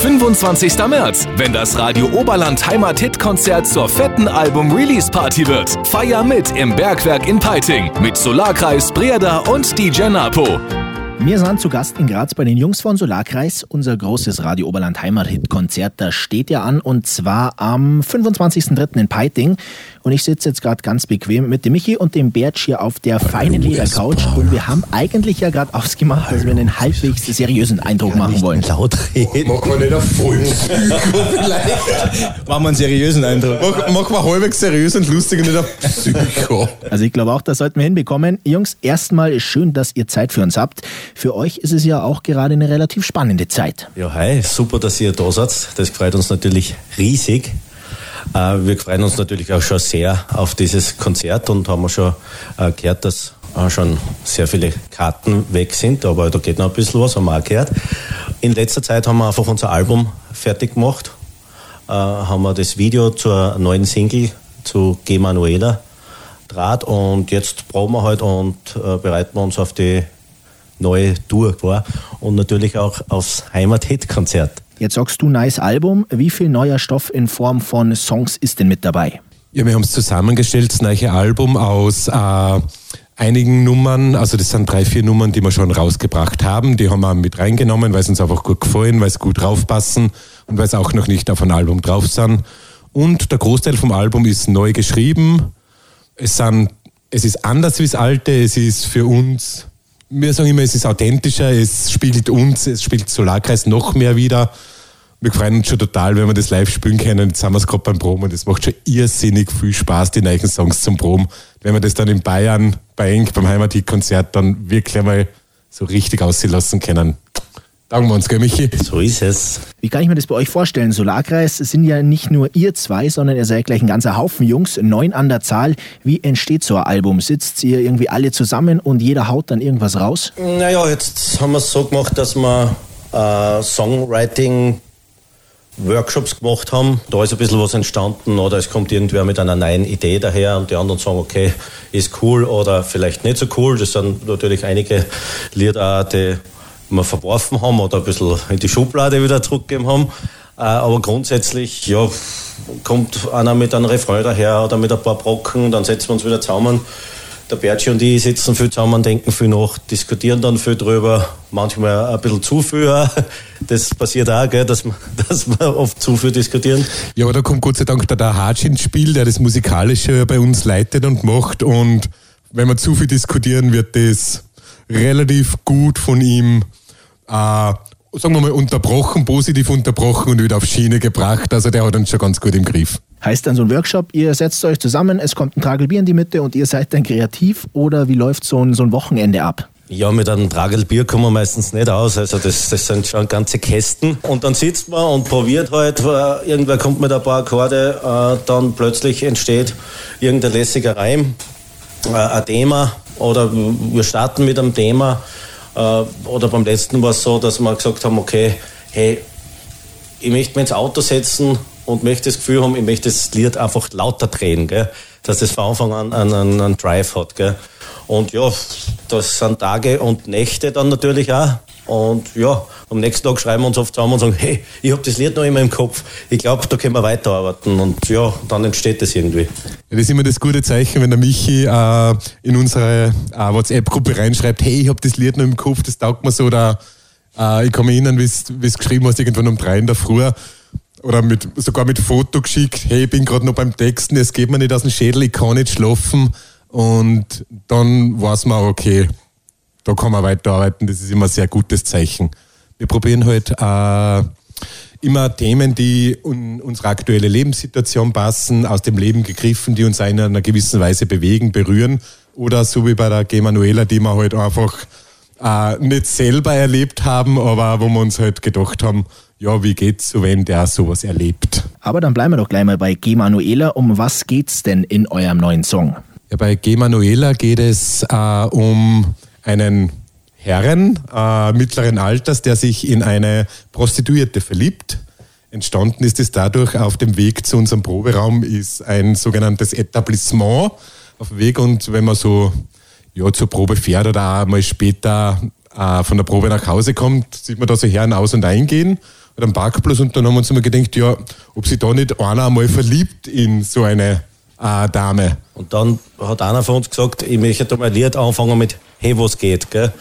25. März, wenn das Radio Oberland Heimat-Hit-Konzert zur fetten Album-Release-Party wird. Feier mit im Bergwerk in Peiting mit Solarkreis Breda und DJ Napo. Wir sind zu Gast in Graz bei den Jungs von Solarkreis. Unser großes Radio Oberland Heimat-Hit-Konzert, das steht ja an und zwar am 25.03. in Peiting. Und ich sitze jetzt gerade ganz bequem mit dem Michi und dem Bert hier auf der feinen Ledercouch. Und wir haben eigentlich ja gerade ausgemacht, dass wir einen halbwegs seriösen Eindruck machen wollen. Laut reden. Machen wir nicht auf vollen vielleicht. machen wir einen seriösen Eindruck. Mach, machen wir halbwegs seriös und lustig und nicht auf Psycho. Also ich glaube auch, das sollten wir hinbekommen. Jungs, erstmal schön, dass ihr Zeit für uns habt. Für euch ist es ja auch gerade eine relativ spannende Zeit. Ja, hi, super, dass ihr da seid. Das freut uns natürlich riesig. Äh, wir freuen uns natürlich auch schon sehr auf dieses Konzert und haben schon äh, gehört, dass äh, schon sehr viele Karten weg sind, aber da geht noch ein bisschen was, haben wir auch gehört. In letzter Zeit haben wir einfach unser Album fertig gemacht, haben wir das Video zur neuen Single zu G. Manuela Draht und jetzt proben wir halt und bereiten wir uns auf die neue Tour vor und natürlich auch aufs Heimat-Hit-Konzert. Jetzt sagst du, nice Album. Wie viel neuer Stoff in Form von Songs ist denn mit dabei? Ja, wir haben es zusammengestellt, das neue Album aus äh, einigen Nummern, also das sind drei, vier Nummern, die wir schon rausgebracht haben. Die haben wir mit reingenommen, weil es uns einfach gut gefallen, weil es gut draufpassen und weil es auch noch nicht auf ein Album drauf sind. Und der Großteil vom Album ist neu geschrieben. Es, sind, es ist anders wie das alte, es ist für uns wir sagen immer, es ist authentischer, es spielt uns, es spielt Solarkreis noch mehr wieder. Wir freuen uns schon total, wenn wir das live spielen können. Jetzt haben wir es gerade beim Proben und es macht schon irrsinnig viel Spaß, die neuen Songs zum Proben. Wenn wir das dann in Bayern bei Eng beim Heimatik-Konzert dann wirklich einmal so richtig aussehen lassen können. Danken wir uns, gell, Michi? So ist es. Wie kann ich mir das bei euch vorstellen? Solarkreis sind ja nicht nur ihr zwei, sondern ihr seid gleich ein ganzer Haufen Jungs, neun an der Zahl. Wie entsteht so ein Album? Sitzt ihr irgendwie alle zusammen und jeder haut dann irgendwas raus? Naja, jetzt haben wir es so gemacht, dass wir äh, Songwriting Workshops gemacht haben. Da ist ein bisschen was entstanden oder es kommt irgendwer mit einer neuen Idee daher und die anderen sagen, okay, ist cool oder vielleicht nicht so cool. Das sind natürlich einige Lieder, die wir verworfen haben oder ein bisschen in die Schublade wieder zurückgegeben haben. Äh, aber grundsätzlich, ja, kommt einer mit einem Refrain daher oder mit ein paar Brocken, dann setzen wir uns wieder zusammen. Der Bertschi und ich sitzen viel zusammen, denken viel nach, diskutieren dann viel drüber, manchmal ein bisschen zu viel. Das passiert auch, gell, dass, wir, dass wir oft zu viel diskutieren. Ja, aber da kommt Gott sei Dank der, der Hatsch ins Spiel, der das Musikalische bei uns leitet und macht. Und wenn wir zu viel diskutieren, wird das relativ gut von ihm äh, sagen wir mal, unterbrochen, positiv unterbrochen und wieder auf Schiene gebracht. Also der hat uns schon ganz gut im Griff. Heißt dann so ein Workshop, ihr setzt euch zusammen, es kommt ein Tragelbier in die Mitte und ihr seid dann kreativ oder wie läuft so ein, so ein Wochenende ab? Ja, mit einem Tragelbier kommen wir meistens nicht aus. Also das, das sind schon ganze Kästen. Und dann sitzt man und probiert halt, irgendwer kommt mit ein paar Akkorde, äh, dann plötzlich entsteht irgendein lässiger Reim, äh, ein Thema oder wir starten mit einem Thema äh, oder beim letzten war es so, dass wir gesagt haben, okay, hey, ich möchte mich ins Auto setzen und möchte das Gefühl haben, ich möchte das Lied einfach lauter drehen, gell? dass es von Anfang an einen, einen Drive hat. Gell? Und ja, das sind Tage und Nächte dann natürlich auch. Und ja, am nächsten Tag schreiben wir uns oft zusammen und sagen, hey, ich habe das Lied noch immer im Kopf. Ich glaube, da können wir weiterarbeiten. Und ja, dann entsteht das irgendwie. Ja, das ist immer das gute Zeichen, wenn der Michi äh, in unsere äh, WhatsApp-Gruppe reinschreibt, hey, ich habe das Lied noch im Kopf, das taugt mir so. Oder äh, ich kann mich erinnern, wie es geschrieben hast, irgendwann um drei in der Früh. Oder mit, sogar mit Foto geschickt, hey, ich bin gerade noch beim Texten, es geht mir nicht aus dem Schädel, ich kann nicht schlafen. Und dann weiß man, okay, da kann man weiterarbeiten. Das ist immer ein sehr gutes Zeichen. Wir probieren halt äh, immer Themen, die in unsere aktuelle Lebenssituation passen, aus dem Leben gegriffen, die uns in einer gewissen Weise bewegen, berühren. Oder so wie bei der G. Manuela, die wir halt einfach äh, nicht selber erlebt haben, aber wo wir uns halt gedacht haben, ja, wie geht's so, wenn der sowas erlebt? Aber dann bleiben wir doch gleich mal bei G. Manuela. Um was geht's denn in eurem neuen Song? Ja, bei G. Manuela geht es äh, um einen Herren äh, mittleren Alters, der sich in eine Prostituierte verliebt. Entstanden ist es dadurch, auf dem Weg zu unserem Proberaum ist ein sogenanntes Etablissement auf dem Weg und wenn man so ja, zur Probe fährt oder auch mal später äh, von der Probe nach Hause kommt, sieht man da so Herren aus- und eingehen. bei einem Parkplatz und dann haben wir uns immer gedacht, ja, ob sich da nicht einer einmal verliebt in so eine äh, Dame. Und dann hat einer von uns gesagt, ich möchte da mal Lied anfangen mit Hey, was geht, gell?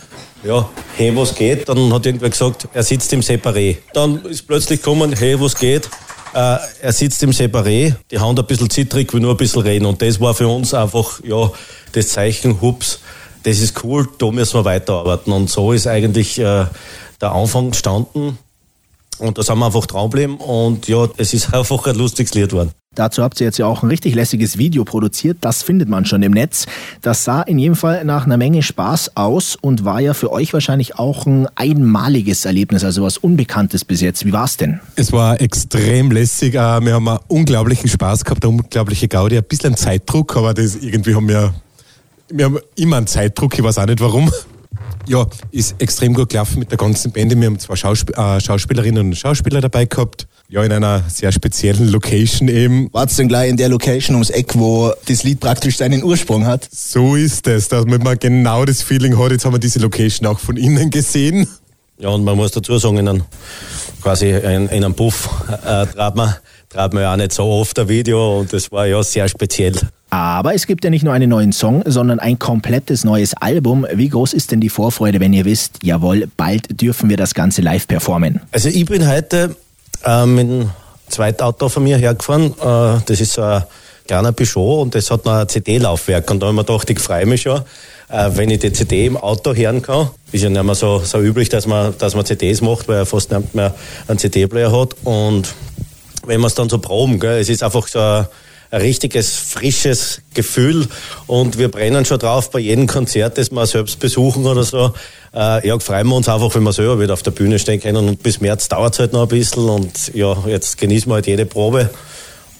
Ja, hey, was geht? Dann hat irgendwer gesagt, er sitzt im Separé. Dann ist plötzlich gekommen, hey, was geht? Äh, er sitzt im Separé, die Hand ein bisschen zittrig, will nur ein bisschen reden. Und das war für uns einfach, ja, das Zeichen, hups, das ist cool, da müssen wir weiterarbeiten. Und so ist eigentlich äh, der Anfang entstanden. Und da sind wir einfach dran geblieben und ja, es ist einfach ein lustiges Lied geworden. Dazu habt ihr jetzt ja auch ein richtig lässiges Video produziert, das findet man schon im Netz. Das sah in jedem Fall nach einer Menge Spaß aus und war ja für euch wahrscheinlich auch ein einmaliges Erlebnis, also was Unbekanntes bis jetzt. Wie war es denn? Es war extrem lässig. Äh, wir haben einen unglaublichen Spaß gehabt, eine unglaubliche Gaudi, ein bisschen Zeitdruck, aber das irgendwie haben wir, wir haben immer einen Zeitdruck, ich weiß auch nicht warum. Ja, ist extrem gut gelaufen mit der ganzen Band. Wir haben zwei Schauspiel äh, Schauspielerinnen und Schauspieler dabei gehabt. Ja, in einer sehr speziellen Location eben. War es denn gleich in der Location ums Eck, wo das Lied praktisch seinen Ursprung hat? So ist es, damit man genau das Feeling hat. Jetzt haben wir diese Location auch von innen gesehen. Ja, und man muss dazu sagen, in einem, quasi in, in einem Puff äh, trat man trat man ja auch nicht so oft ein Video und das war ja sehr speziell. Aber es gibt ja nicht nur einen neuen Song, sondern ein komplettes neues Album. Wie groß ist denn die Vorfreude, wenn ihr wisst, jawohl, bald dürfen wir das Ganze live performen? Also ich bin heute äh, mit einem zweiten Auto von mir hergefahren. Äh, das ist so ein kleiner Peugeot und das hat noch ein CD-Laufwerk. Und da habe ich mir gedacht, ich freue mich schon, äh, wenn ich die CD im Auto hören kann. Ist ja nicht mehr so, so üblich, dass man, dass man CDs macht, weil er fast nicht mehr einen CD-Player hat. Und wenn wir es dann so proben. Gell? Es ist einfach so ein, ein richtiges, frisches Gefühl und wir brennen schon drauf bei jedem Konzert, das wir selbst besuchen oder so. Äh, ja, freuen wir uns einfach, wenn wir selber wieder auf der Bühne stehen können und bis März dauert es halt noch ein bisschen und ja, jetzt genießen wir halt jede Probe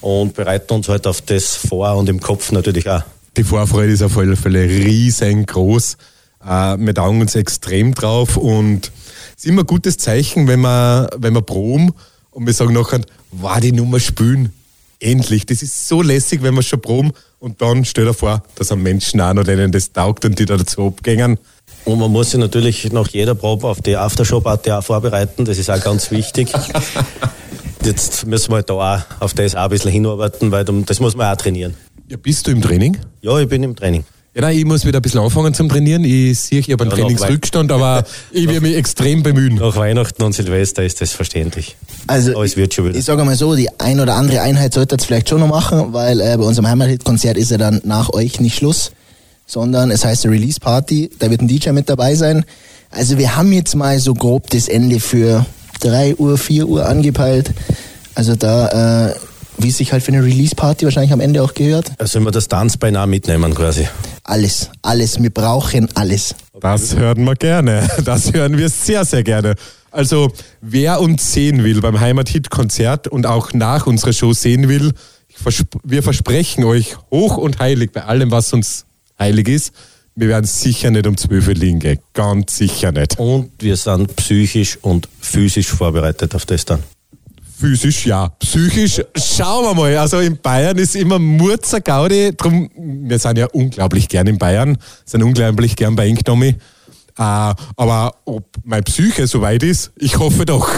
und bereiten uns halt auf das vor und im Kopf natürlich auch. Die Vorfreude ist auf alle Fälle riesengroß. Äh, wir dauern uns extrem drauf und es ist immer ein gutes Zeichen, wenn wir, wenn wir proben und wir sagen nachher, war die Nummer spülen. Endlich. Das ist so lässig, wenn wir schon proben und dann stell dir vor, dass ein Menschen auch noch denen das taugt und die da dazu abgängen. Und man muss sich natürlich nach jeder Probe auf die Aftershow-Party auch vorbereiten. Das ist auch ganz wichtig. Jetzt müssen wir halt da auch auf das auch ein bisschen hinarbeiten, weil das muss man auch trainieren. Ja, bist du im Training? Ja, ich bin im Training. Ja, nein, ich muss wieder ein bisschen anfangen zum Trainieren. Ich sehe, ich habe einen ja, Trainingsrückstand, aber ich werde mich extrem bemühen. Nach Weihnachten und Silvester ist das verständlich. Also, aber es wird schon wieder. ich sage mal so, die ein oder andere Einheit sollte ihr vielleicht schon noch machen, weil äh, bei unserem Heimathit-Konzert ist ja dann nach euch nicht Schluss, sondern es heißt Release Party, da wird ein DJ mit dabei sein. Also wir haben jetzt mal so grob das Ende für 3 Uhr, 4 Uhr angepeilt. Also da äh, wie es sich halt für eine Release-Party wahrscheinlich am Ende auch gehört. Also wenn wir das Tanzbein auch mitnehmen quasi. Alles, alles, wir brauchen alles. Das hören wir gerne. Das hören wir sehr, sehr gerne. Also wer uns sehen will beim Heimat-Hit-Konzert und auch nach unserer Show sehen will, wir versprechen euch hoch und heilig bei allem, was uns heilig ist, wir werden sicher nicht um 12 Uhr liegen gehen. Ganz sicher nicht. Und wir sind psychisch und physisch vorbereitet auf das dann. Physisch ja, psychisch schauen wir mal. Also in Bayern ist immer Murzer Gaudi, drum, wir sind ja unglaublich gern in Bayern, sind unglaublich gern bei Inknomi. Äh, aber ob mein Psyche soweit ist, ich hoffe doch.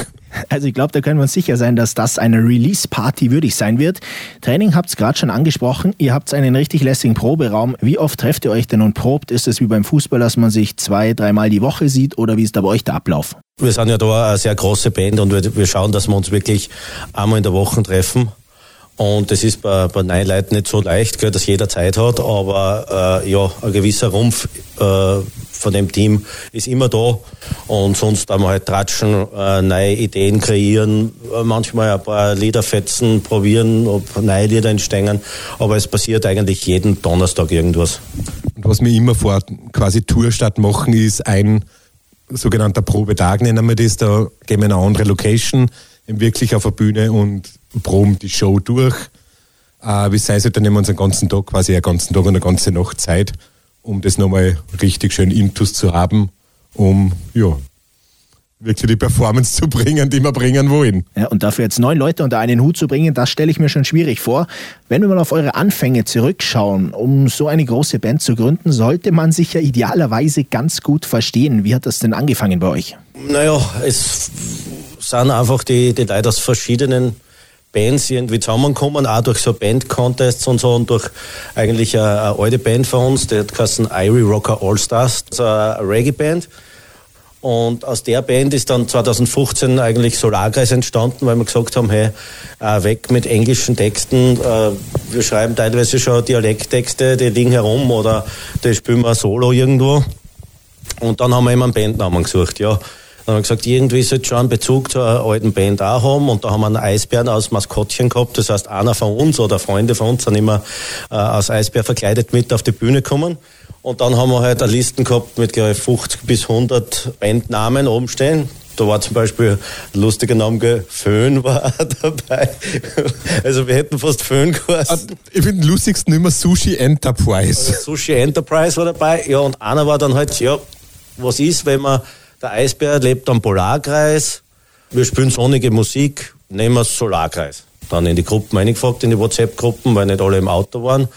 Also ich glaube, da können wir uns sicher sein, dass das eine Release-Party würdig sein wird. Training habt ihr gerade schon angesprochen. Ihr habt einen richtig lässigen Proberaum. Wie oft trefft ihr euch denn und probt? Ist es wie beim Fußball, dass man sich zwei, dreimal die Woche sieht oder wie ist da bei euch der Ablauf? Wir sind ja da eine sehr große Band und wir schauen, dass wir uns wirklich einmal in der Woche treffen. Und das ist bei, bei neun Leuten nicht so leicht, gell, dass jeder Zeit hat, aber äh, ja, ein gewisser Rumpf äh, von dem Team ist immer da. Und sonst haben wir halt tratschen, äh, neue Ideen kreieren, äh, manchmal ein paar Liederfetzen probieren, ob neue Lieder entstehen. Aber es passiert eigentlich jeden Donnerstag irgendwas. Und was wir immer vor quasi Tourstart machen, ist ein sogenannter Probetag, nennen wir das. Da gehen wir in eine andere Location, wirklich auf der Bühne und proben die Show durch. Äh, wie sei es, dann nehmen wir uns einen ganzen Tag, quasi einen ganzen Tag und eine ganze Nacht Zeit um das nochmal richtig schön intus zu haben, um ja, wirklich die Performance zu bringen, die wir bringen wollen. Ja, und dafür jetzt neun Leute unter einen Hut zu bringen, das stelle ich mir schon schwierig vor. Wenn wir mal auf eure Anfänge zurückschauen, um so eine große Band zu gründen, sollte man sich ja idealerweise ganz gut verstehen. Wie hat das denn angefangen bei euch? Naja, es sind einfach die, die Leute aus verschiedenen Bands irgendwie zusammenkommen, auch durch so Band-Contests und so und durch eigentlich eine, eine alte Band von uns, die hat geheißen Irie Rocker All Stars, so eine Reggae-Band. Und aus der Band ist dann 2015 eigentlich Solarkreis entstanden, weil wir gesagt haben, hey, äh, weg mit englischen Texten. Äh, wir schreiben teilweise schon Dialekttexte, die liegen herum oder die spielen wir solo irgendwo. Und dann haben wir immer einen Bandnamen gesucht, ja. Dann haben wir gesagt, irgendwie sollte schon einen Bezug zur alten Band auch haben. Und da haben wir einen Eisbären als Maskottchen gehabt. Das heißt, einer von uns oder Freunde von uns sind immer äh, als Eisbär verkleidet mit auf die Bühne gekommen. Und dann haben wir halt eine Listen gehabt mit glaube ich, 50 bis 100 Bandnamen oben stehen. Da war zum Beispiel ein lustiger Name, Föhn war dabei. Also wir hätten fast Föhn geheißen. Ah, ich finde den lustigsten immer Sushi Enterprise. Sushi Enterprise war dabei. Ja, und einer war dann halt, ja, was ist, wenn man der Eisbär lebt am Polarkreis. Wir spielen sonnige Musik, nehmen wir Solarkreis. Dann in die Gruppen eingefragt, in die WhatsApp-Gruppen, weil nicht alle im Auto waren.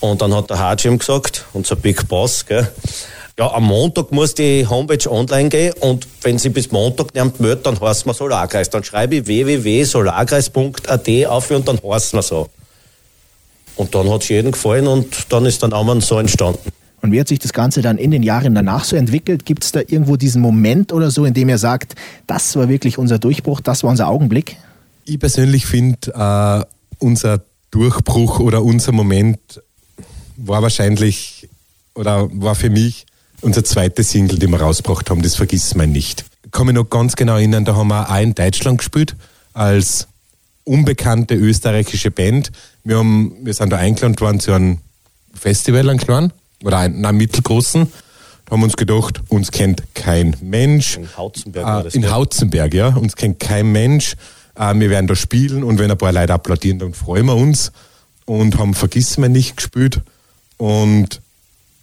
Und dann hat der Hajim gesagt, unser Big Boss, gell, ja, am Montag muss die Homepage online gehen und wenn sie bis Montag nicht meldet, dann heißt man Solarkreis. Dann schreibe ich www.solarkreis.at auf und dann heißt man so. Und dann hat es jedem gefallen und dann ist der Name so entstanden. Und wie hat sich das Ganze dann in den Jahren danach so entwickelt? Gibt es da irgendwo diesen Moment oder so, in dem er sagt, das war wirklich unser Durchbruch, das war unser Augenblick? Ich persönlich finde, äh, unser Durchbruch oder unser Moment war wahrscheinlich oder war für mich unser zweites Single, den wir rausgebracht haben, das vergisst man nicht. Ich kann mich noch ganz genau erinnern, da haben wir auch in Deutschland gespielt als unbekannte österreichische Band. Wir, haben, wir sind da eingeladen worden zu einem Festival, einem kleinen oder einem mittelgroßen. Da haben wir uns gedacht, uns kennt kein Mensch. In Hautzenberg war das. Äh, in Hautzenberg, ja. Uns kennt kein Mensch. Äh, wir werden da spielen und wenn ein paar Leute applaudieren, dann freuen wir uns. Und haben Vergiss mir nicht gespielt. Und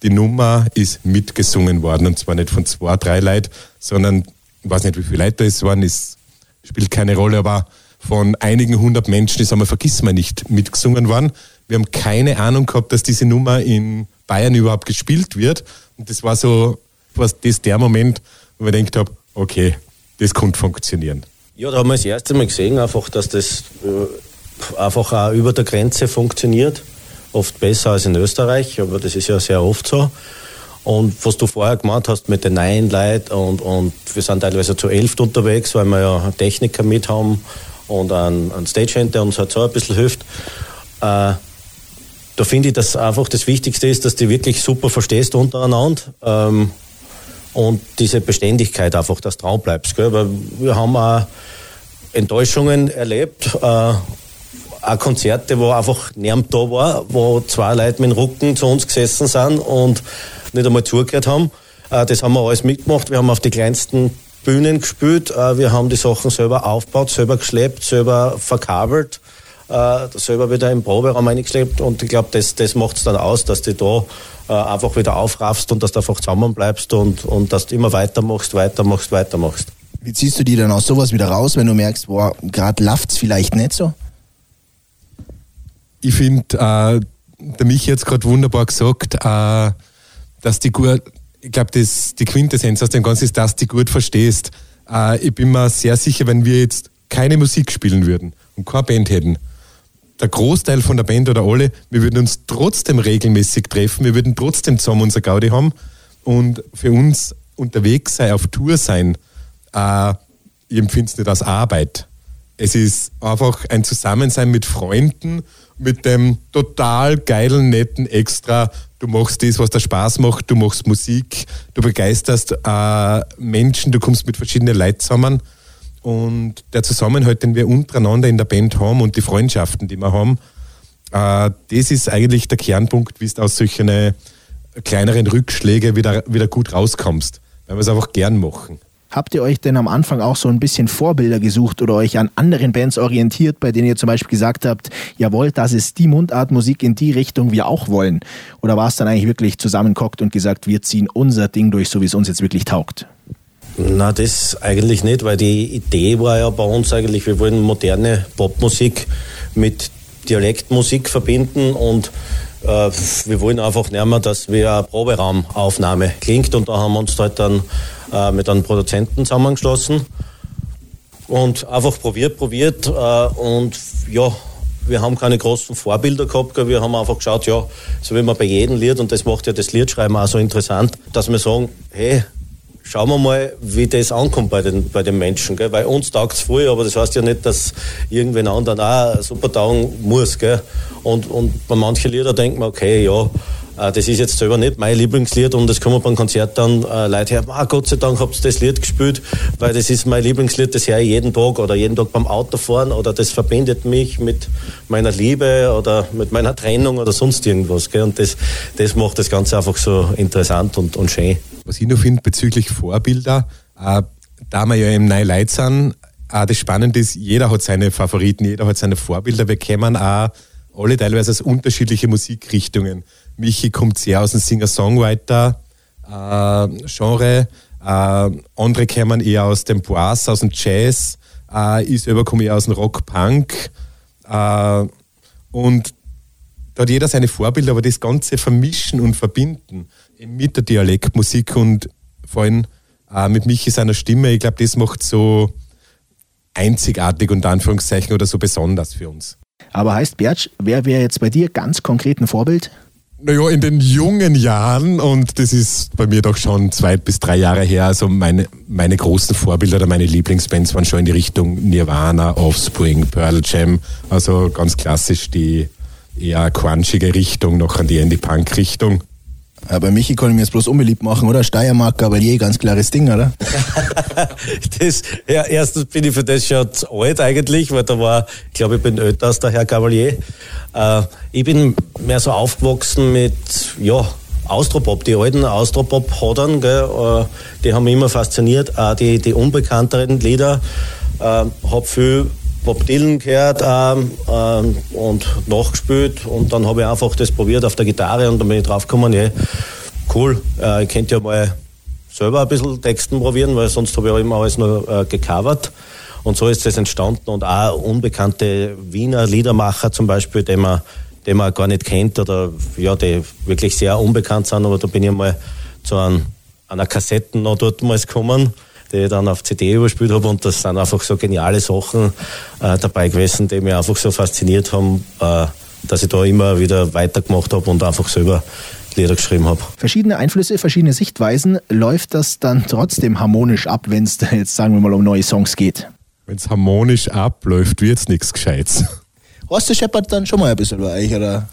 die Nummer ist mitgesungen worden. Und zwar nicht von zwei, drei Leuten, sondern ich weiß nicht, wie viele Leute es waren, ist, spielt keine Rolle, aber von einigen hundert Menschen ist einmal Vergiss mir nicht mitgesungen worden. Wir haben keine Ahnung gehabt, dass diese Nummer in Bayern überhaupt gespielt wird. Und das war so, was das der Moment, wo ich gedacht habe, okay, das könnte funktionieren. Ja, da haben wir das erste Mal gesehen, einfach, dass das äh, einfach auch über der Grenze funktioniert. Oft besser als in Österreich, aber das ist ja sehr oft so. Und was du vorher gemacht hast mit den neuen Leuten und, und wir sind teilweise zu elf unterwegs, weil wir ja Techniker mit haben und einen, einen Stagehand, der uns halt so ein bisschen hilft. Äh, da finde ich, dass einfach das Wichtigste ist, dass du wirklich super verstehst untereinander. Ähm, und diese Beständigkeit einfach, dass du dran bleibst. Gell? Weil wir haben auch Enttäuschungen erlebt, äh, auch Konzerte, wo einfach niemand da war, wo zwei Leute mit dem Rücken zu uns gesessen sind und nicht einmal zugehört haben. Äh, das haben wir alles mitgemacht. Wir haben auf die kleinsten Bühnen gespielt. Äh, wir haben die Sachen selber aufgebaut, selber geschleppt, selber verkabelt äh, selber wieder im Proberaum eingeschleppt und ich glaube, das, das macht es dann aus, dass du da äh, einfach wieder aufraffst und dass du einfach zusammenbleibst und, und dass du immer weitermachst, weitermachst, weitermachst. Wie ziehst du die dann aus sowas wieder raus, wenn du merkst, boah, gerade es vielleicht nicht so? Ich finde, äh, der Michi jetzt gerade wunderbar gesagt, äh, dass die gut, ich glaube, die Quintessenz aus dem Ganzen ist, dass du gut verstehst. Äh, ich bin mir sehr sicher, wenn wir jetzt keine Musik spielen würden und keine Band hätten, der Großteil von der Band oder alle, wir würden uns trotzdem regelmäßig treffen, wir würden trotzdem zusammen unser Gaudi haben und für uns unterwegs sein, auf Tour sein, äh, ich empfinde es nicht als Arbeit. Es ist einfach ein Zusammensein mit Freunden, mit dem total geilen, netten Extra. Du machst das, was dir Spaß macht, du machst Musik, du begeisterst äh, Menschen, du kommst mit verschiedenen Leuten zusammen. Und der Zusammenhalt, den wir untereinander in der Band haben und die Freundschaften, die wir haben, äh, das ist eigentlich der Kernpunkt, wie du aus solchen kleineren Rückschlägen wieder, wieder gut rauskommst, weil wir es einfach gern machen. Habt ihr euch denn am Anfang auch so ein bisschen Vorbilder gesucht oder euch an anderen Bands orientiert, bei denen ihr zum Beispiel gesagt habt, jawohl, das ist die Mundartmusik in die Richtung wir auch wollen? Oder war es dann eigentlich wirklich zusammenkockt und gesagt, wir ziehen unser Ding durch, so wie es uns jetzt wirklich taugt? Na, das eigentlich nicht, weil die Idee war ja bei uns eigentlich, wir wollen moderne Popmusik mit Dialektmusik verbinden und äh, wir wollen einfach nicht mehr, dass wir eine Proberaumaufnahme klingt und da haben wir uns halt dann äh, mit einem Produzenten zusammengeschlossen und einfach probiert, probiert äh, und ja, wir haben keine großen Vorbilder gehabt, wir haben einfach geschaut, ja, so wie man bei jedem Lied, und das macht ja das Liedschreiben auch so interessant, dass wir sagen, hey, schauen wir mal, wie das ankommt bei den, bei den Menschen. Gell? Weil uns taugt es früh, aber das heißt ja nicht, dass irgendwen anderen auch super taugen muss. Gell? Und, und bei manchen Liedern denkt man, okay, ja, das ist jetzt selber nicht mein Lieblingslied und das kommen beim Konzert dann äh, Leute her, ah, Gott sei Dank habt ihr das Lied gespielt, weil das ist mein Lieblingslied, das höre ich jeden Tag oder jeden Tag beim Autofahren oder das verbindet mich mit meiner Liebe oder mit meiner Trennung oder sonst irgendwas. Gell? Und das, das macht das Ganze einfach so interessant und, und schön. Was ich noch finde bezüglich Vorbilder, äh, da wir ja im neuen Leid sind, äh, das Spannende ist, jeder hat seine Favoriten, jeder hat seine Vorbilder. Wir kennen auch alle teilweise aus unterschiedliche Musikrichtungen. Michi kommt sehr aus dem Singer-Songwriter-Genre. Äh, andere kommen eher aus dem Bois, aus dem Jazz. Äh, ich selber komme eher aus dem Rock-Punk. Äh, und da hat jeder seine Vorbilder, aber das Ganze vermischen und verbinden mit der Dialektmusik und vor allem äh, mit Michi seiner Stimme, ich glaube, das macht so einzigartig und Anführungszeichen oder so besonders für uns. Aber heißt Bertsch, wer wäre jetzt bei dir ganz konkret ein Vorbild? Naja, in den jungen Jahren, und das ist bei mir doch schon zwei bis drei Jahre her, also meine, meine großen Vorbilder oder meine Lieblingsbands waren schon in die Richtung Nirvana, Offspring, Pearl Jam, also ganz klassisch die eher crunchige Richtung, noch an die Indie-Punk-Richtung. Bei Michi kann ich mir jetzt bloß unbeliebt machen, oder? Steiermark, Gabalier, ganz klares Ding, oder? das, ja, erstens bin ich für das schon zu alt eigentlich, weil da war, ich glaube, ich bin älter als der Herr Gabalier. Äh, ich bin mehr so aufgewachsen mit, ja, Austropop, die alten Austropop-Hodern, äh, die haben mich immer fasziniert, auch die, die unbekannteren Lieder. Äh, hab viel Bob Dylan gehört ähm, ähm, und nachgespielt. Und dann habe ich einfach das probiert auf der Gitarre und dann bin ich draufgekommen, ja, cool, äh, ich könnte ja mal selber ein bisschen Texten probieren, weil sonst habe ich immer alles nur äh, gecovert. Und so ist das entstanden. Und auch unbekannte Wiener Liedermacher zum Beispiel, die man, die man gar nicht kennt oder ja, die wirklich sehr unbekannt sind, aber da bin ich mal zu einem, einer Kassetten noch dort mal gekommen die ich dann auf CD überspielt habe und das sind einfach so geniale Sachen äh, dabei gewesen, die mich einfach so fasziniert haben, äh, dass ich da immer wieder weitergemacht habe und einfach selber Lieder geschrieben habe. Verschiedene Einflüsse, verschiedene Sichtweisen. Läuft das dann trotzdem harmonisch ab, wenn es jetzt, sagen wir mal, um neue Songs geht? Wenn es harmonisch abläuft, wird es nichts Gescheites. Hast du scheppert dann schon mal ein bisschen bei euch, oder?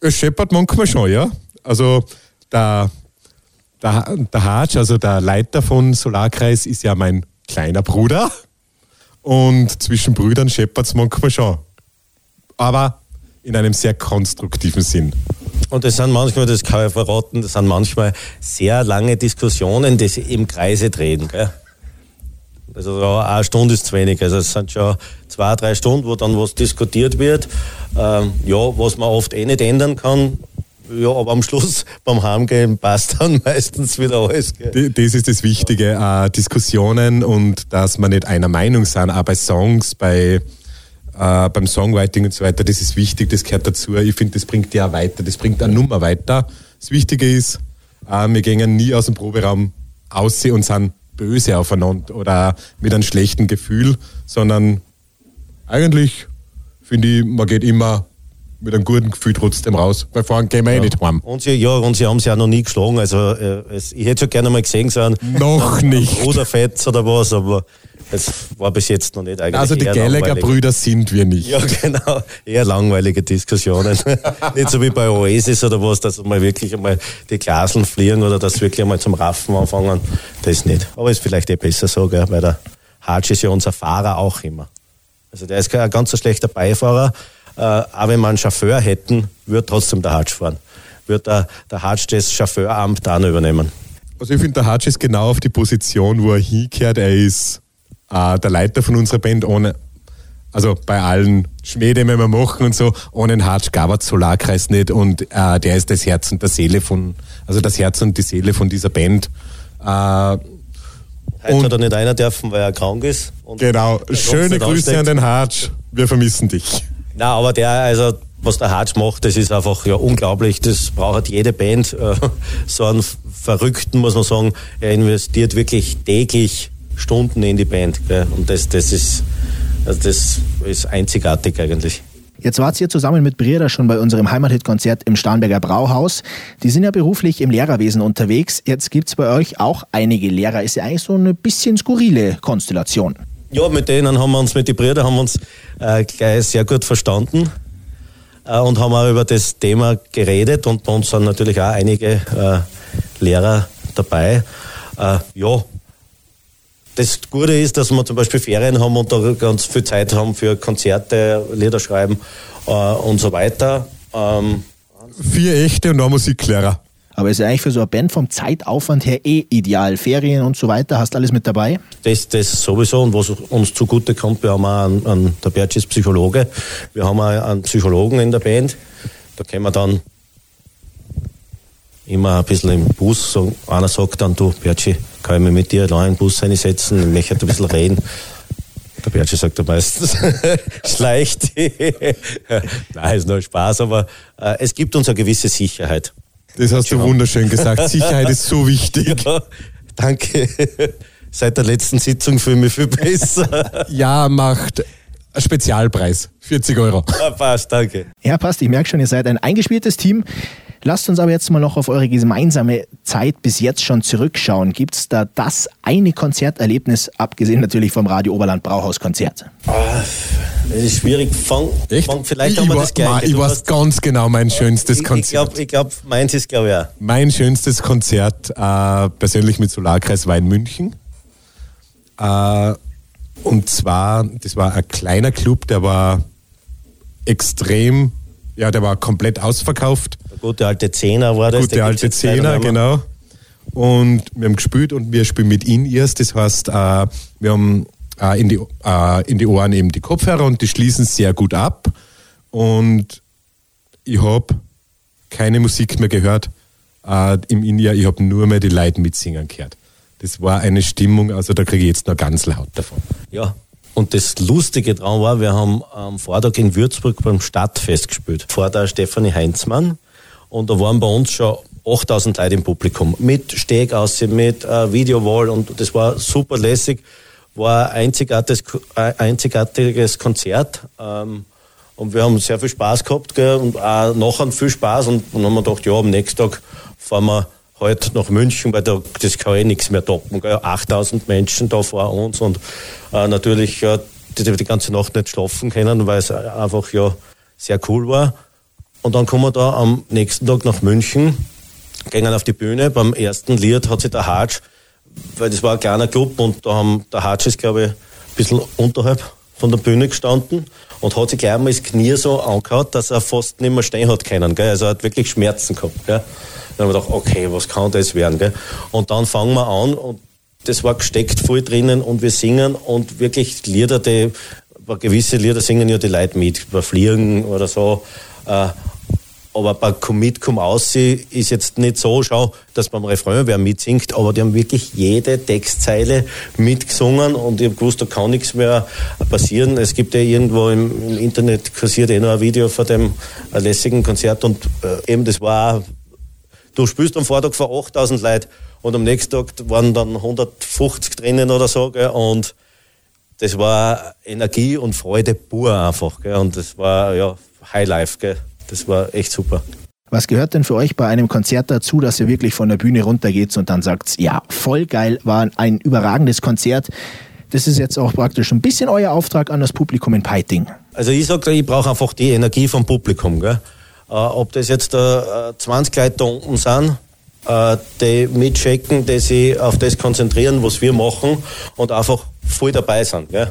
Es scheppert manchmal schon, ja. Also der der, der Hatsch, also der Leiter von Solarkreis, ist ja mein kleiner Bruder. Und zwischen Brüdern scheppert es manchmal schon. Aber in einem sehr konstruktiven Sinn. Und das sind manchmal, das kann ich verraten, das sind manchmal sehr lange Diskussionen, die sich im Kreise drehen. Gell? Also eine Stunde ist zu wenig. Also es sind schon zwei, drei Stunden, wo dann was diskutiert wird. Ähm, ja, was man oft eh nicht ändern kann. Ja, aber am Schluss beim Heimgehen passt dann meistens wieder alles. Gell? Das ist das Wichtige, äh, Diskussionen und dass man nicht einer Meinung sind, auch bei Songs, bei äh, beim Songwriting und so weiter, das ist wichtig, das gehört dazu. Ich finde, das bringt ja weiter, das bringt eine Nummer weiter. Das Wichtige ist, äh, wir gehen nie aus dem Proberaum aus und sind böse aufeinander oder mit einem schlechten Gefühl, sondern eigentlich finde ich, man geht immer mit einem guten Gefühl trotzdem raus. Weil vorhin gehen wir ja. eh nicht heim. Und sie, ja, und sie haben sie auch noch nie geschlagen. Also äh, es, ich hätte schon gerne mal gesehen, so ein noch nicht. Oder Fetz oder was, aber es war bis jetzt noch nicht eigentlich. Also die Gallagher-Brüder sind wir nicht. Ja, genau. Eher langweilige Diskussionen. nicht so wie bei Oasis oder was, dass mal wirklich einmal die Glaseln fliegen oder dass wirklich einmal zum Raffen anfangen. Das nicht. Aber ist vielleicht eh besser so, gell? weil der Hatsch ist ja unser Fahrer auch immer. Also der ist kein ganz so schlechter Beifahrer, äh, auch wenn wir einen Chauffeur hätten, wird trotzdem der Hatsch fahren. Wird der, der Hatsch das Chauffeuramt dann übernehmen. Also ich finde, der Hatsch ist genau auf die Position, wo er hinkehrt. Er ist äh, der Leiter von unserer Band ohne, also bei allen Schmäh, die wir machen und so, ohne den Hatsch gab es Solarkreis nicht und äh, der ist das Herz und der Seele von, also das Herz und die Seele von dieser Band. Äh, Heute hat er nicht einer dürfen, weil er krank ist. genau. Schöne Grüße an den Hatsch. Wir vermissen dich. Na, aber der, also was der Hatsch macht, das ist einfach ja unglaublich. Das braucht jede Band. So einen Verrückten, muss man sagen. Er investiert wirklich täglich Stunden in die Band. Gell? Und das, das, ist, also das ist einzigartig eigentlich. Jetzt wart ihr zusammen mit Brieda schon bei unserem Heimathit-Konzert im Starnberger Brauhaus. Die sind ja beruflich im Lehrerwesen unterwegs. Jetzt gibt es bei euch auch einige Lehrer. Ist ja eigentlich so eine bisschen skurrile Konstellation. Ja, mit denen haben wir uns, mit den Brüdern haben wir uns äh, gleich sehr gut verstanden äh, und haben auch über das Thema geredet und bei uns sind natürlich auch einige äh, Lehrer dabei. Äh, ja, das Gute ist, dass wir zum Beispiel Ferien haben und da ganz viel Zeit haben für Konzerte, Lieder schreiben äh, und so weiter. Ähm, Vier echte und ein Musiklehrer. Aber ist ja eigentlich für so eine Band vom Zeitaufwand her eh ideal. Ferien und so weiter, hast alles mit dabei? Das, das sowieso und was uns zugute kommt, wir haben auch einen, einen der Bertsch ist Psychologe, wir haben auch einen Psychologen in der Band. Da können wir dann immer ein bisschen im Bus sagen. Einer sagt dann, du Bertschi, kann ich mich mit dir allein in den Bus reinsetzen? Ich möchte ein bisschen reden. Der Bertschi sagt dann meistens, schleicht. Nein, ist nur Spaß, aber äh, es gibt uns eine gewisse Sicherheit. Das hast du wunderschön gesagt. Sicherheit ist so wichtig. Ja, danke. Seit der letzten Sitzung fühle ich mich viel besser. Ja, macht einen Spezialpreis. 40 Euro. Ja, passt, danke. Ja, passt. Ich merke schon, ihr seid ein eingespieltes Team. Lasst uns aber jetzt mal noch auf eure gemeinsame Zeit bis jetzt schon zurückschauen. Gibt es da das eine Konzerterlebnis, abgesehen natürlich vom Radio Oberland Brauhaus Konzert? Ah, das ist schwierig. Fang, Echt? fang vielleicht ich, haben wir wa- das gleiche. ma- Ich Du weiß hast- ganz genau mein schönstes ich, ich Konzert. glaube, ich glaub, meins ist, glaube ich, auch. Mein schönstes Konzert äh, persönlich mit Solarkreis war in München. Äh, und zwar, das war ein kleiner Club, der war extrem, ja, der war komplett ausverkauft. Der gute alte Zehner war das. Gute der alte Zehner, genau. Und wir haben gespielt und wir spielen mit In-Ears. Das heißt, äh, wir haben äh, in, die, äh, in die Ohren eben die Kopfhörer und die schließen sehr gut ab. Und ich habe keine Musik mehr gehört im In-Ear. Ich habe nur mehr die Leute mitsingen gehört. Das war eine Stimmung, also da kriege ich jetzt noch ganz laut davon. Ja. Und das Lustige daran war, wir haben am Vortag in Würzburg beim Stadtfest gespielt. Vor der Stefanie Heinzmann. Und da waren bei uns schon 8000 Leute im Publikum. Mit Steg aus, mit äh, Videowall und das war super lässig. War ein einzigartiges, ein einzigartiges Konzert. Ähm, und wir haben sehr viel Spaß gehabt gell, und auch nachher viel Spaß. Und dann haben wir gedacht, ja, am nächsten Tag fahren wir halt nach München, weil da, das kann eh nichts mehr toppen. Gell. 8000 Menschen da vor uns und äh, natürlich ja, die, die die ganze Nacht nicht schlafen können, weil es einfach ja sehr cool war. Und dann kommen wir da am nächsten Tag nach München, gehen auf die Bühne. Beim ersten Lied hat sich der Hatsch, weil das war ein kleiner Club und da haben, der Hatsch ist, glaube ich, ein bisschen unterhalb von der Bühne gestanden und hat sich gleich mal das Knie so angehauen, dass er fast nicht mehr stehen hat können. Gell? Also er hat wirklich Schmerzen gehabt. Gell? Dann haben wir gedacht, okay, was kann das werden? Gell? Und dann fangen wir an und das war gesteckt voll drinnen und wir singen und wirklich Lieder, die, gewisse Lieder singen ja die Leute mit, bei Fliegen oder so. Äh, aber bei Commit Come Aus ist jetzt nicht so, schau, dass beim Refrain wer mitsingt, aber die haben wirklich jede Textzeile mitgesungen und ich habe gewusst, da kann nichts mehr passieren. Es gibt ja irgendwo im, im Internet kursiert eh noch ein Video von dem äh, lässigen Konzert und äh, eben das war du spielst am Vortag vor 8000 Leuten und am nächsten Tag waren dann 150 drinnen oder so, gell, und das war Energie und Freude pur einfach, gell, und das war, ja, Highlife, gell, das war echt super. Was gehört denn für euch bei einem Konzert dazu, dass ihr wirklich von der Bühne runtergeht und dann sagt, ja, voll geil, war ein überragendes Konzert. Das ist jetzt auch praktisch ein bisschen euer Auftrag an das Publikum in Peiting. Also ich sage, ich brauche einfach die Energie vom Publikum. Gell? Äh, ob das jetzt äh, 20 Leute da unten sind, äh, die mitchecken, die sich auf das konzentrieren, was wir machen und einfach voll dabei sind. Gell?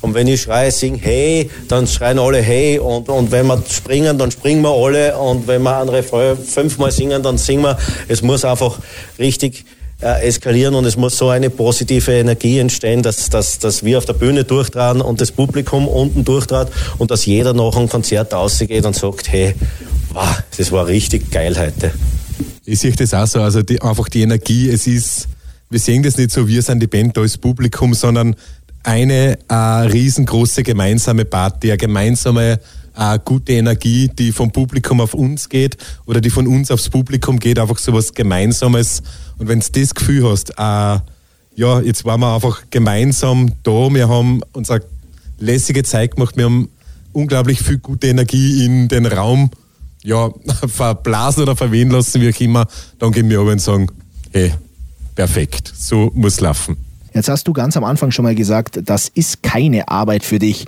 Und wenn ich schreie, sing hey, dann schreien alle hey. Und, und wenn wir springen, dann springen wir alle. Und wenn wir Refrain fünfmal singen, dann singen wir. Es muss einfach richtig äh, eskalieren und es muss so eine positive Energie entstehen, dass, dass, dass wir auf der Bühne durchtragen und das Publikum unten durchtrat und dass jeder nach einem Konzert rausgeht und sagt, hey, wow, das war richtig geil heute. Ich sehe das auch so, also die, einfach die Energie, es ist, wir sehen das nicht so, wir sind die Band da als Publikum, sondern eine äh, riesengroße gemeinsame Party, eine gemeinsame äh, gute Energie, die vom Publikum auf uns geht oder die von uns aufs Publikum geht, einfach so was Gemeinsames. Und wenn du das Gefühl hast, äh, ja, jetzt waren wir einfach gemeinsam da. Wir haben unsere lässige Zeit gemacht. Wir haben unglaublich viel gute Energie in den Raum ja, verblasen oder verwehen lassen, wie auch immer. Dann gehen wir aber und sagen, hey, perfekt, so muss laufen. Jetzt hast du ganz am Anfang schon mal gesagt, das ist keine Arbeit für dich.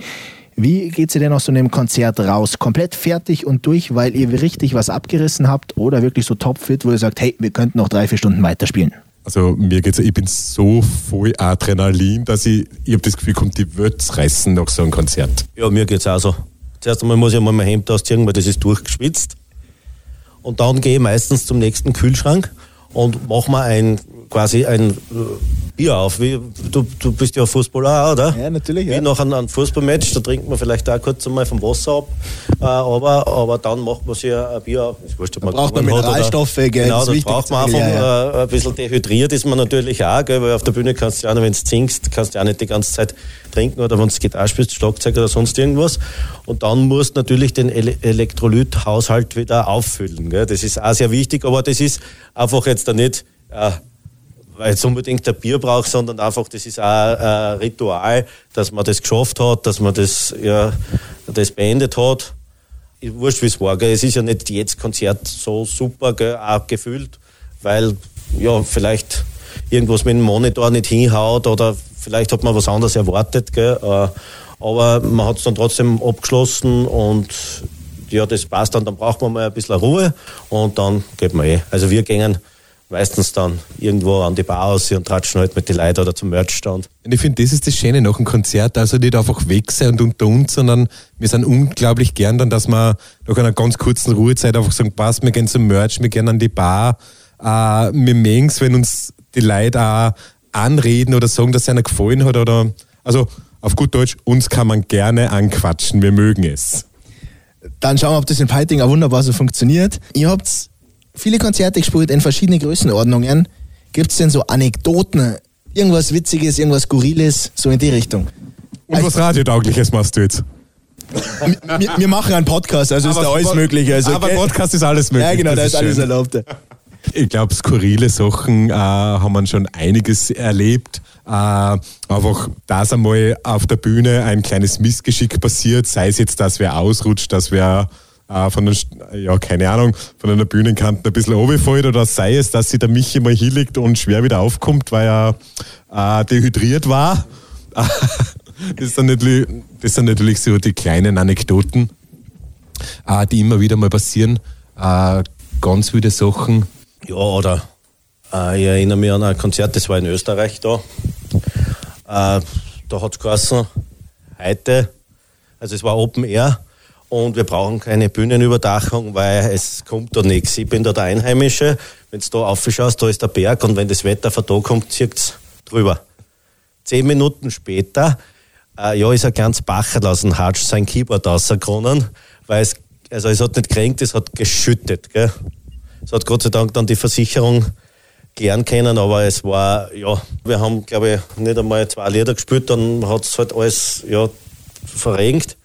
Wie geht sie denn aus so einem Konzert raus? Komplett fertig und durch, weil ihr richtig was abgerissen habt oder wirklich so topfit, wo ihr sagt, hey, wir könnten noch drei, vier Stunden weiterspielen? Also mir geht's, ich bin so voll Adrenalin, dass ich, ich habe das Gefühl, kommt die Würz reißen nach so einem Konzert. Ja, mir geht's auch so. Zuerst einmal muss ich mal mein Hemd ausziehen, weil das ist durchgeschwitzt. Und dann gehe ich meistens zum nächsten Kühlschrank und mache mir ein quasi ein äh, Bier auf. Wie, du, du bist ja Fußballer, oder? Ja, natürlich. Wie Ja. nach einem, einem Fußballmatch, da trinkt man vielleicht auch kurz einmal vom Wasser ab, äh, aber, aber dann macht man sich ein Bier auf. Wurscht, ob man braucht man Mineralstoffe, gell, Genau, das braucht man einfach. Ja, Äh, ein bisschen dehydriert ist man natürlich auch, gell, weil auf der Bühne kannst du ja wenn du singst, kannst du auch nicht die ganze Zeit trinken oder wenn du Gitarre spielst, Schlagzeug oder sonst irgendwas. Und dann musst du natürlich den Ele Elektrolythaushalt wieder auffüllen. Gell. Das ist auch sehr wichtig, aber das ist einfach jetzt da nicht, äh, weil jetzt unbedingt ein Bier braucht, sondern einfach, das ist auch ein Ritual, dass man das geschafft hat, dass man das, ja, das beendet hat. Wurscht, wie es war. Gell. Es ist ja nicht jedes Konzert so super gell, auch gefühlt, weil ja, vielleicht irgendwas mit dem Monitor nicht hinhaut oder vielleicht hat man was anderes erwartet. Gell. Aber man hat es dann trotzdem abgeschlossen und ja, das passt dann. Dann braucht man mal ein bisschen Ruhe und dann geht man eh. Also wir gehen meistens dann irgendwo an die Bar aus und tratschen halt mit den Leuten oder zum Merchstand. Und ich finde, das ist das Schöne nach dem Konzert, also nicht einfach weg sein und unter uns, sondern wir sind unglaublich gern dann, dass wir nach einer ganz kurzen Ruhezeit einfach sagen, passt, wir gehen zum Merch, wir gehen an die Bar, äh, wir mögen es, wenn uns die Leute auch anreden oder sagen, dass es einer gefallen hat oder, also auf gut Deutsch, uns kann man gerne anquatschen, wir mögen es. Dann schauen wir, ob das in Peiting auch wunderbar so funktioniert. Ihr habt viele Konzerte gespielt in verschiedenen Größenordnungen. Gibt es denn so Anekdoten, irgendwas Witziges, irgendwas Skurriles, so in die Richtung? Und was Radiotaugliches machst du jetzt? wir, wir machen einen Podcast, also ist da alles möglich. Also, aber gell? Podcast ist alles möglich. Ja, genau, das da ist alles schön. Ich glaube, skurrile Sachen äh, haben wir schon einiges erlebt. Äh, einfach, dass einmal auf der Bühne ein kleines Missgeschick passiert, sei es jetzt, dass wer ausrutscht, dass wer äh, von St- ja, keine Ahnung, von einer Bühnenkante ein bisschen runterfällt oder sei es, dass sich der Michi mal hinlegt und schwer wieder aufkommt, weil er äh, dehydriert war. das, sind natürlich, das sind natürlich so die kleinen Anekdoten, äh, die immer wieder mal passieren. Äh, ganz wilde Sachen. Ja, oder äh, ich erinnere mich an ein Konzert, das war in Österreich da. Äh, da hat es geheißen, heute, also es war Open Air und wir brauchen keine Bühnenüberdachung, weil es kommt da nichts. Ich bin da der Einheimische, wenn du da aufschaust, da ist der Berg und wenn das Wetter von da kommt, zieht es drüber. Zehn Minuten später, äh, ja, ist ein ganz Bacherl aus dem Hatsch sein Keyboard rausgekommen, weil es, also es hat nicht gekränkt, es hat geschüttet, gell. Es hat Gott sei Dank dann die Versicherung klären können, aber es war, ja, wir haben, glaube ich, nicht einmal zwei Lieder gespielt, dann hat es halt alles, ja, verrenkt.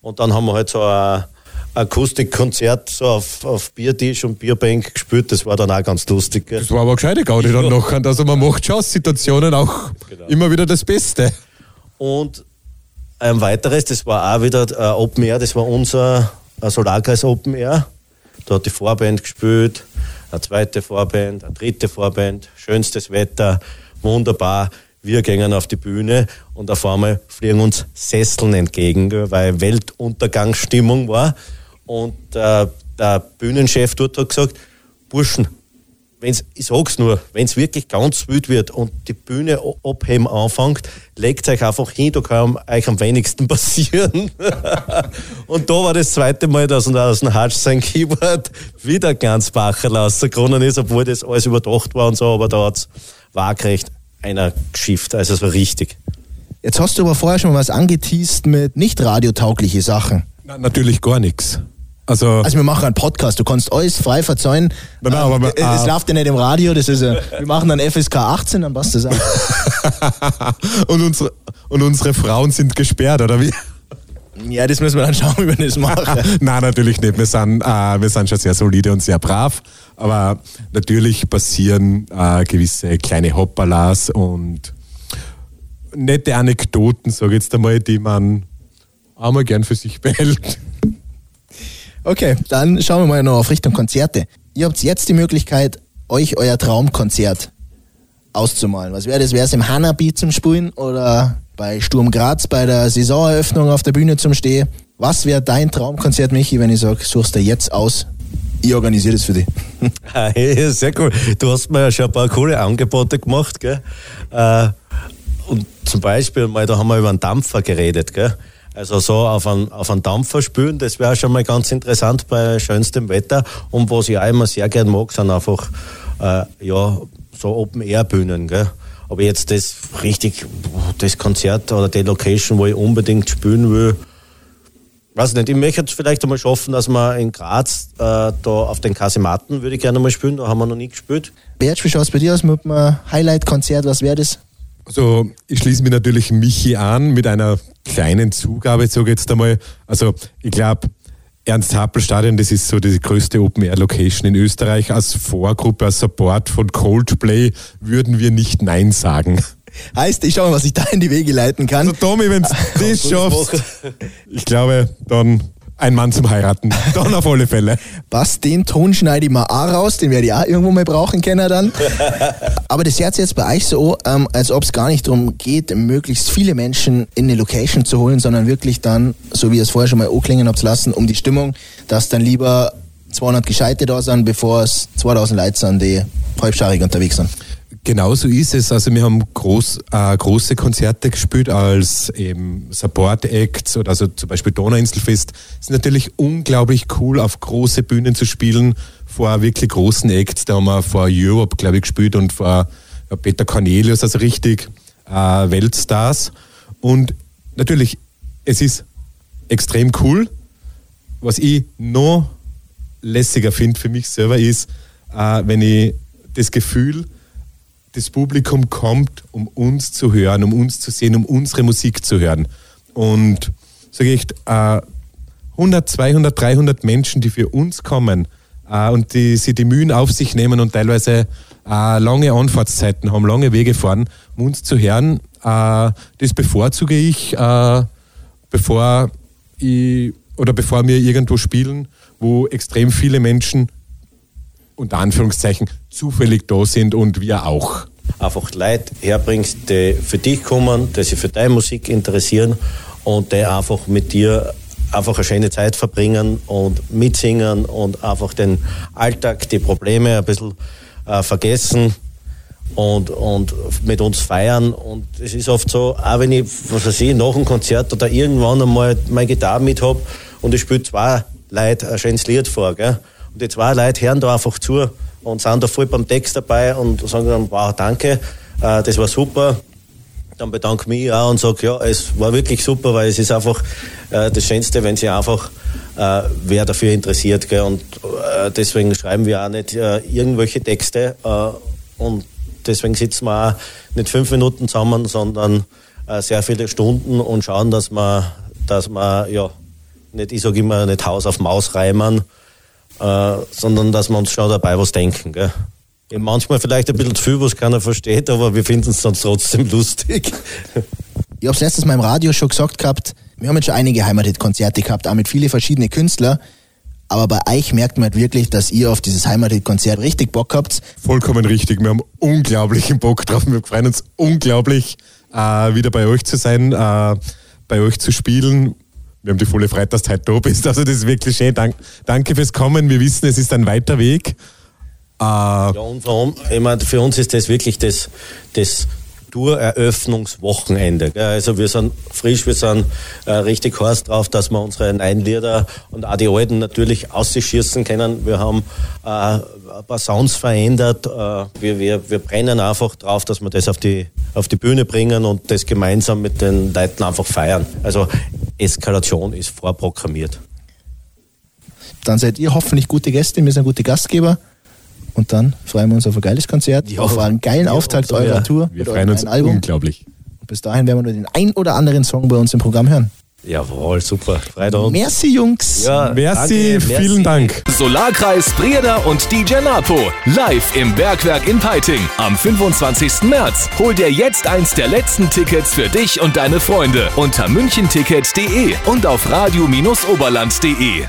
Und dann haben wir halt so ein Akustikkonzert so auf, auf Biertisch und Bierbank gespielt, das war dann auch ganz lustig. Gell? Das war aber gescheite Gaudi dann noch. Also man macht schon aus Situationen auch immer wieder das Beste. Und ein weiteres, das war auch wieder äh, Open Air, das war unser äh, Solarkreis Open Air. Da hat die Vorband gespielt, eine zweite Vorband, eine dritte Vorband, schönstes Wetter, wunderbar. Wir gingen auf die Bühne und auf einmal fliegen uns Sesseln entgegen, weil Weltuntergangsstimmung war. Und äh, der Bühnenchef dort hat gesagt, Burschen, wenn's, ich sag's nur, wenn es wirklich ganz wild wird und die Bühne abheben anfängt, legt euch einfach hin, da kann euch am wenigsten passieren. und da war das zweite Mal, dass aus dem Hatsch sein Keyboard wieder ganz Bacher rausgekommen ist, obwohl das alles überdacht war und so, aber da hat's waagrecht einer geschifft, also es war richtig. Jetzt hast du aber vorher schon mal was angeteased mit nicht radiotaugliche Sachen. Na, natürlich gar nichts. Also, Also wir machen einen Podcast, du kannst alles frei verzeihen. Nein, nein, aber- es äh, läuft ja nicht im Radio, das ist ja, wir machen dann FSK 18, dann passt das auch. und, unsere, und unsere Frauen sind gesperrt, oder wie? Ja, das müssen wir dann schauen, wie wir das machen. Nein, natürlich nicht. Wir sind, äh, wir sind schon sehr solide und sehr brav. Aber natürlich passieren äh, gewisse kleine Hoppalas und nette Anekdoten, sage ich jetzt einmal, die man einmal gern für sich behält. Okay, dann schauen wir mal noch auf Richtung Konzerte. Ihr habt jetzt die Möglichkeit, euch euer Traumkonzert auszumalen. Was wäre das? Wäre es im Hanabi zum Spielen oder bei Sturm Graz bei der Saisoneröffnung auf der Bühne zum Stehen? Was wäre dein Traumkonzert, Michi, wenn ich sage, suchst du jetzt aus? Ich organisiere das für dich. Hey, sehr cool. Du hast mir ja schon ein paar coole Angebote gemacht, gell? Äh, und zum Beispiel da haben wir über einen Dampfer geredet, gell? Also so auf einen, auf einen Dampfer spülen, das wäre schon mal ganz interessant bei schönstem Wetter. Und was ich auch immer sehr gern mag, sind einfach äh, ja, so Open-Air-Bühnen. Gell? Aber jetzt das richtig, das Konzert oder die Location, wo ich unbedingt spielen will, weiß nicht, ich möchte es vielleicht einmal schaffen, dass wir in Graz äh, da auf den Kasematten würde ich gerne mal spielen, da haben wir noch nie gespielt. Bert, wie schaut es bei dir aus mit einem Highlight-Konzert? Was wäre das? Also ich schließe mich natürlich Michi an mit einer kleinen Zugabe, sage ich jetzt einmal. Also ich glaube, Ernst-Happel-Stadion, das ist so die größte Open-Air-Location in Österreich. Als Vorgruppe, als Support von Coldplay würden wir nicht Nein sagen. Heißt, ich schau mal, was ich da in die Wege leiten kann. Also Tommy, wenn du das schaffst, ich glaube, dann ein Mann zum Heiraten. Dann auf alle Fälle. Was, den Ton schneide ich mal auch raus, den werde ich auch irgendwo mal brauchen können dann. Aber das hört sich jetzt bei euch so, ähm, als ob es gar nicht darum geht, möglichst viele Menschen in eine Location zu holen, sondern wirklich dann, so wie ihr es vorher schon mal anklingen habt lassen, um die Stimmung, dass dann lieber 200 Gescheite da sind, bevor es 2000 Leute sind, die halbscharig unterwegs sind. Genau so ist es. Also wir haben groß, äh, große Konzerte gespielt als eben Support Acts oder also zum Beispiel Donauinselfest. Es ist natürlich unglaublich cool, auf große Bühnen zu spielen vor wirklich großen Acts. Da haben wir vor Europe, glaube ich, gespielt und vor ja, Peter Cornelius, also richtig äh, Weltstars. Und natürlich, es ist extrem cool. Was ich noch lässiger finde für mich selber ist, äh, wenn ich das Gefühl das Publikum kommt, um uns zu hören, um uns zu sehen, um unsere Musik zu hören. Und sage ich, äh, 100, 200, 300 Menschen, die für uns kommen äh, und die sie die Mühen auf sich nehmen und teilweise äh, lange Anfahrtszeiten haben, lange Wege fahren, um uns zu hören, äh, das bevorzuge ich, bevor ich oder bevor wir irgendwo spielen, wo extrem viele Menschen unter Anführungszeichen zufällig da sind und wir auch. Einfach Leute herbringst, die für dich kommen, die sich für deine Musik interessieren und die einfach mit dir einfach eine schöne Zeit verbringen und mitsingen und einfach den Alltag, die Probleme ein bisschen äh, vergessen und, und mit uns feiern. Und es ist oft so, auch wenn ich, was weiß ich, nach einem Konzert oder irgendwann einmal meine Gitarre mit habe und ich spiele zwei Leute ein schönes Lied vor, gell? Und die zwei Leute hören da einfach zu und sind da voll beim Text dabei und sagen dann, wow, danke, äh, das war super. Dann bedanke ich mich auch und sage, ja, es war wirklich super, weil es ist einfach äh, das Schönste, wenn sich einfach äh, wer dafür interessiert. Gell? Und äh, deswegen schreiben wir auch nicht äh, irgendwelche Texte äh, und deswegen sitzen wir auch nicht fünf Minuten zusammen, sondern äh, sehr viele Stunden und schauen, dass wir, dass wir ja, nicht, ich sage immer, nicht Haus auf Maus reimen, äh, sondern dass wir uns schon dabei was denken. Gell? Ja, manchmal vielleicht ein bisschen zu viel, was keiner versteht, aber wir finden es dann trotzdem lustig. Ich habe es letztes Mal im Radio schon gesagt gehabt, wir haben jetzt schon einige Heimathit-Konzerte gehabt, auch mit vielen verschiedenen Künstlern. Aber bei euch merkt man halt wirklich, dass ihr auf dieses Heimathit-Konzert richtig Bock habt. Vollkommen richtig. Wir haben unglaublichen Bock drauf. Wir freuen uns unglaublich, äh, wieder bei euch zu sein, äh, bei euch zu spielen. Wir haben die volle heute da bist. Also das ist wirklich schön. Dank, danke fürs Kommen. Wir wissen, es ist ein weiter Weg. Äh, ja, und für, ich meine, für uns ist das wirklich das, das Toureröffnungswochenende. Also wir sind frisch, wir sind äh, richtig heiß drauf, dass wir unsere neuen Lieder und auch die alten natürlich ausschießen können. Wir haben äh, ein paar Sounds verändert. Äh, wir, wir, wir brennen einfach drauf, dass wir das auf die, auf die Bühne bringen und das gemeinsam mit den Leuten einfach feiern. Also Eskalation ist vorprogrammiert. Dann seid ihr hoffentlich gute Gäste, wir sind gute Gastgeber. Und dann freuen wir uns auf ein geiles Konzert, ja, auf einen geilen Auftakt eurer ja. Tour. Wir freuen uns Album. unglaublich. Und bis dahin werden wir nur den ein oder anderen Song bei uns im Programm hören. Jawohl, super. Freut uns. Merci, Jungs. Ja, Merci, danke, vielen Dank. Solarkreis Brieda und DJ Napo. Live im Bergwerk in Peiting am 25. März. Hol dir jetzt eins der letzten Tickets für dich und deine Freunde unter münchenticket.de und auf radio-oberland.de.